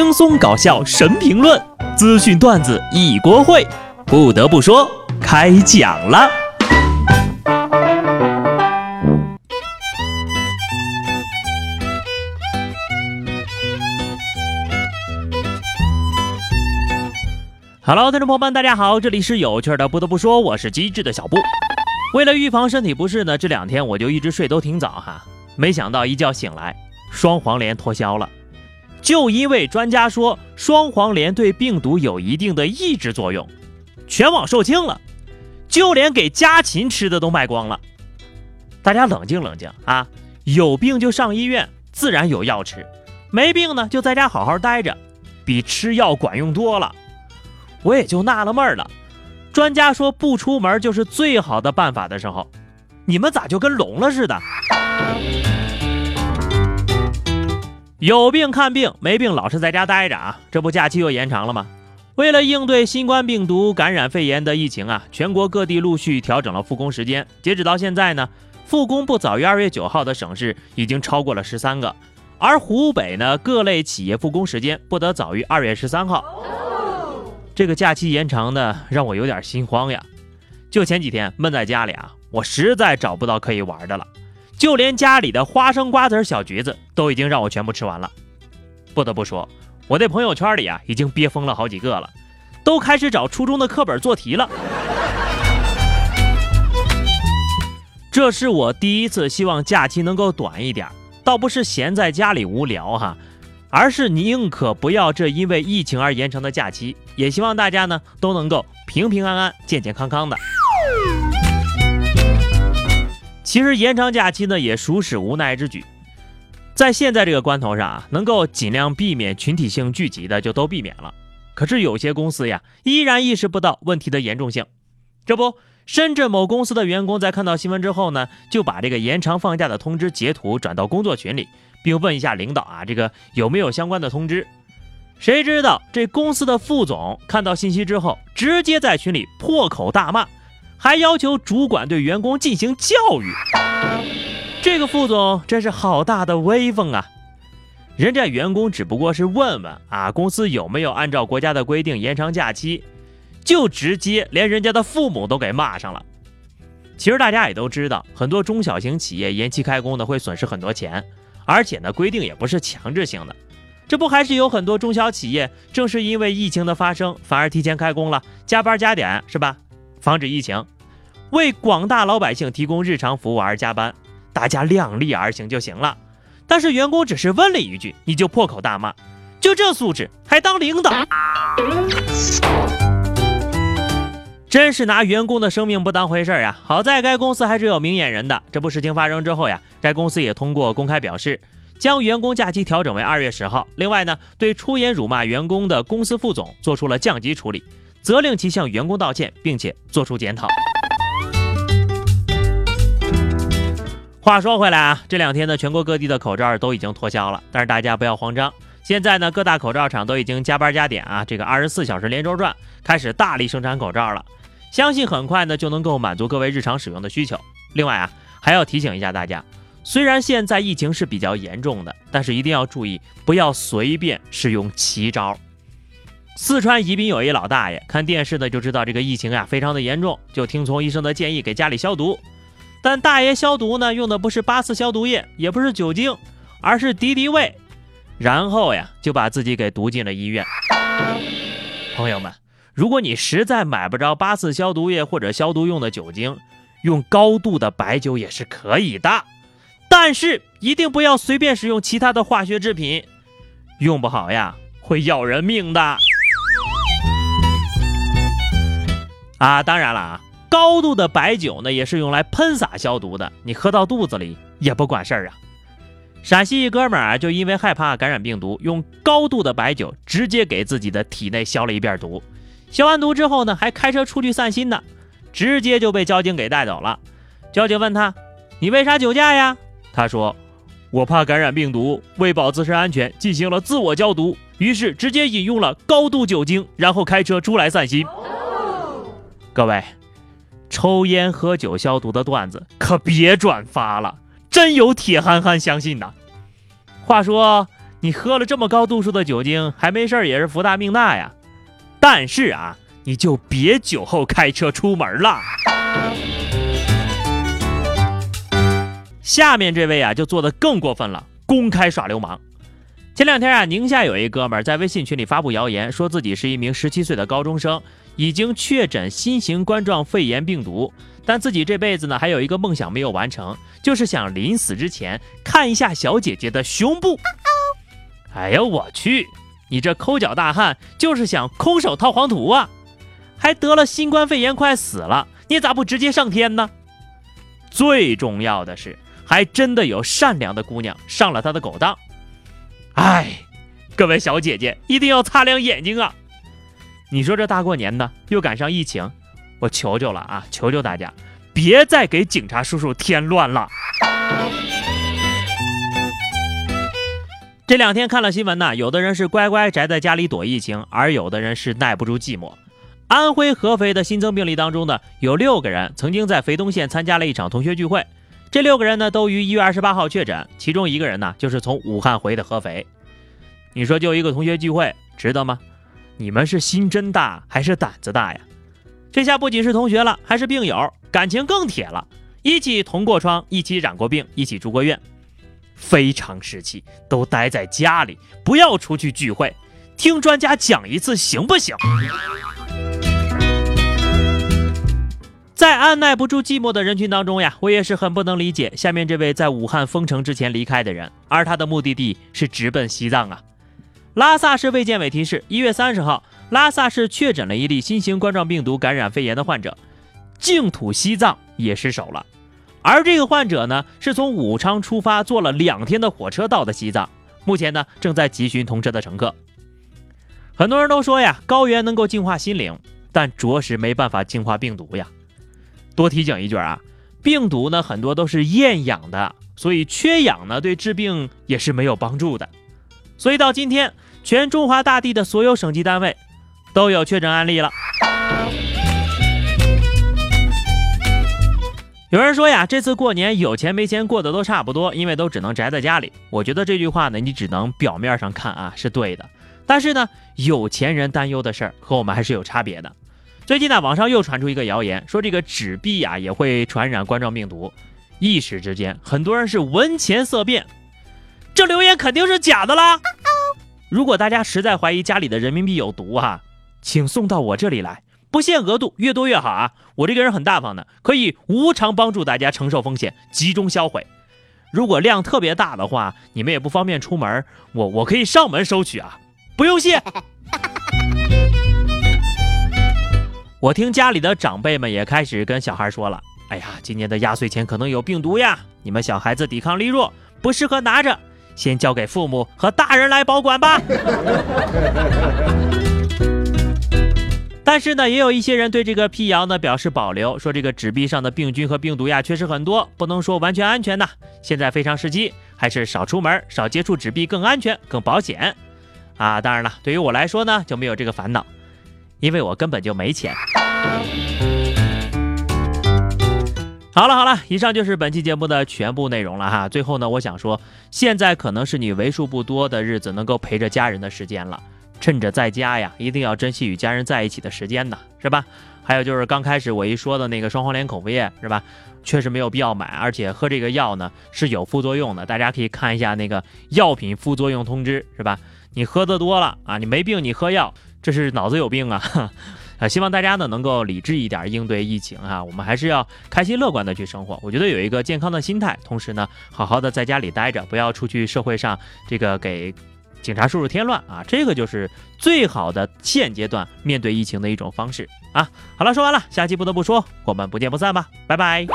轻松搞笑神评论，资讯段子一锅烩。不得不说，开讲了。Hello，听众朋友们，大家好，这里是有趣的。不得不说，我是机智的小布。为了预防身体不适呢，这两天我就一直睡都挺早哈。没想到一觉醒来，双黄连脱销了。就因为专家说双黄连对病毒有一定的抑制作用，全网售罄了，就连给家禽吃的都卖光了。大家冷静冷静啊！有病就上医院，自然有药吃；没病呢，就在家好好待着，比吃药管用多了。我也就纳了闷了，专家说不出门就是最好的办法的时候，你们咋就跟聋了似的？有病看病，没病老是在家待着啊！这不假期又延长了吗？为了应对新冠病毒感染肺炎的疫情啊，全国各地陆续调整了复工时间。截止到现在呢，复工不早于二月九号的省市已经超过了十三个，而湖北呢，各类企业复工时间不得早于二月十三号。这个假期延长的，让我有点心慌呀！就前几天闷在家里啊，我实在找不到可以玩的了。就连家里的花生、瓜子、小橘子都已经让我全部吃完了。不得不说，我在朋友圈里啊已经憋疯了好几个了，都开始找初中的课本做题了。这是我第一次希望假期能够短一点，倒不是闲在家里无聊哈，而是宁可不要这因为疫情而延长的假期，也希望大家呢都能够平平安安、健健康康的。其实延长假期呢，也属是无奈之举。在现在这个关头上啊，能够尽量避免群体性聚集的就都避免了。可是有些公司呀，依然意识不到问题的严重性。这不，深圳某公司的员工在看到新闻之后呢，就把这个延长放假的通知截图转到工作群里，并问一下领导啊，这个有没有相关的通知？谁知道这公司的副总看到信息之后，直接在群里破口大骂。还要求主管对员工进行教育，这个副总真是好大的威风啊！人家员工只不过是问问啊，公司有没有按照国家的规定延长假期，就直接连人家的父母都给骂上了。其实大家也都知道，很多中小型企业延期开工呢会损失很多钱，而且呢规定也不是强制性的，这不还是有很多中小企业正是因为疫情的发生，反而提前开工了，加班加点是吧？防止疫情，为广大老百姓提供日常服务而加班，大家量力而行就行了。但是员工只是问了一句，你就破口大骂，就这素质还当领导？真是拿员工的生命不当回事呀！好在该公司还是有明眼人的。这不事情发生之后呀，该公司也通过公开表示，将员工假期调整为二月十号。另外呢，对出言辱骂员工的公司副总做出了降级处理。责令其向员工道歉，并且做出检讨。话说回来啊，这两天呢，全国各地的口罩都已经脱销了，但是大家不要慌张。现在呢，各大口罩厂都已经加班加点啊，这个二十四小时连轴转，开始大力生产口罩了。相信很快呢，就能够满足各位日常使用的需求。另外啊，还要提醒一下大家，虽然现在疫情是比较严重的，但是一定要注意，不要随便使用奇招。四川宜宾有一老大爷，看电视呢就知道这个疫情呀非常的严重，就听从医生的建议给家里消毒。但大爷消毒呢用的不是八四消毒液，也不是酒精，而是敌敌畏，然后呀就把自己给毒进了医院。朋友们，如果你实在买不着八四消毒液或者消毒用的酒精，用高度的白酒也是可以的，但是一定不要随便使用其他的化学制品，用不好呀会要人命的。啊，当然了啊，高度的白酒呢也是用来喷洒消毒的，你喝到肚子里也不管事儿啊。陕西一哥们儿啊，就因为害怕感染病毒，用高度的白酒直接给自己的体内消了一遍毒。消完毒之后呢，还开车出去散心呢，直接就被交警给带走了。交警问他：“你为啥酒驾呀？”他说：“我怕感染病毒，为保自身安全，进行了自我消毒，于是直接饮用了高度酒精，然后开车出来散心。”各位，抽烟喝酒消毒的段子可别转发了，真有铁憨憨相信呐。话说你喝了这么高度数的酒精，还没事儿也是福大命大呀。但是啊，你就别酒后开车出门了。下面这位啊，就做的更过分了，公开耍流氓。前两天啊，宁夏有一哥们在微信群里发布谣言，说自己是一名十七岁的高中生，已经确诊新型冠状肺炎病毒，但自己这辈子呢，还有一个梦想没有完成，就是想临死之前看一下小姐姐的胸部。哎呦我去！你这抠脚大汉就是想空手套黄土啊！还得了新冠肺炎快死了，你咋不直接上天呢？最重要的是，还真的有善良的姑娘上了他的狗当。哎，各位小姐姐一定要擦亮眼睛啊！你说这大过年的又赶上疫情，我求求了啊，求求大家别再给警察叔叔添乱了。这两天看了新闻呢，有的人是乖乖宅在家里躲疫情，而有的人是耐不住寂寞。安徽合肥的新增病例当中呢，有六个人曾经在肥东县参加了一场同学聚会，这六个人呢都于一月二十八号确诊，其中一个人呢就是从武汉回的合肥。你说就一个同学聚会值得吗？你们是心真大还是胆子大呀？这下不仅是同学了，还是病友，感情更铁了，一起同过窗，一起染过病，一起住过院。非常时期都待在家里，不要出去聚会，听专家讲一次行不行？在按耐不住寂寞的人群当中呀，我也是很不能理解下面这位在武汉封城之前离开的人，而他的目的地是直奔西藏啊。拉萨市卫健委提示，一月三十号，拉萨市确诊了一例新型冠状病毒感染肺炎的患者，净土西藏也失守了。而这个患者呢，是从武昌出发，坐了两天的火车到的西藏，目前呢正在急寻同车的乘客。很多人都说呀，高原能够净化心灵，但着实没办法净化病毒呀。多提醒一句啊，病毒呢很多都是厌氧的，所以缺氧呢对治病也是没有帮助的。所以到今天，全中华大地的所有省级单位都有确诊案例了。有人说呀，这次过年有钱没钱过得都差不多，因为都只能宅在家里。我觉得这句话呢，你只能表面上看啊，是对的。但是呢，有钱人担忧的事儿和我们还是有差别的。最近呢，网上又传出一个谣言，说这个纸币呀也会传染冠状病毒。一时之间，很多人是闻钱色变，这留言肯定是假的啦。如果大家实在怀疑家里的人民币有毒哈，请送到我这里来。不限额度，越多越好啊！我这个人很大方的，可以无偿帮助大家承受风险，集中销毁。如果量特别大的话，你们也不方便出门，我我可以上门收取啊，不用谢。我听家里的长辈们也开始跟小孩说了：“哎呀，今年的压岁钱可能有病毒呀，你们小孩子抵抗力弱，不适合拿着，先交给父母和大人来保管吧。”但是呢，也有一些人对这个辟谣呢表示保留，说这个纸币上的病菌和病毒呀确实很多，不能说完全安全呐。现在非常时期，还是少出门、少接触纸币更安全、更保险啊。当然了，对于我来说呢就没有这个烦恼，因为我根本就没钱。好了好了，以上就是本期节目的全部内容了哈。最后呢，我想说，现在可能是你为数不多的日子能够陪着家人的时间了。趁着在家呀，一定要珍惜与家人在一起的时间呢，是吧？还有就是刚开始我一说的那个双黄连口服液，是吧？确实没有必要买，而且喝这个药呢是有副作用的，大家可以看一下那个药品副作用通知，是吧？你喝的多了啊，你没病你喝药，这是脑子有病啊！啊，希望大家呢能够理智一点应对疫情啊，我们还是要开心乐观的去生活。我觉得有一个健康的心态，同时呢，好好的在家里待着，不要出去社会上这个给。警察叔叔添乱啊，这个就是最好的现阶段面对疫情的一种方式啊。好了，说完了，下期不得不说，我们不见不散吧，拜拜。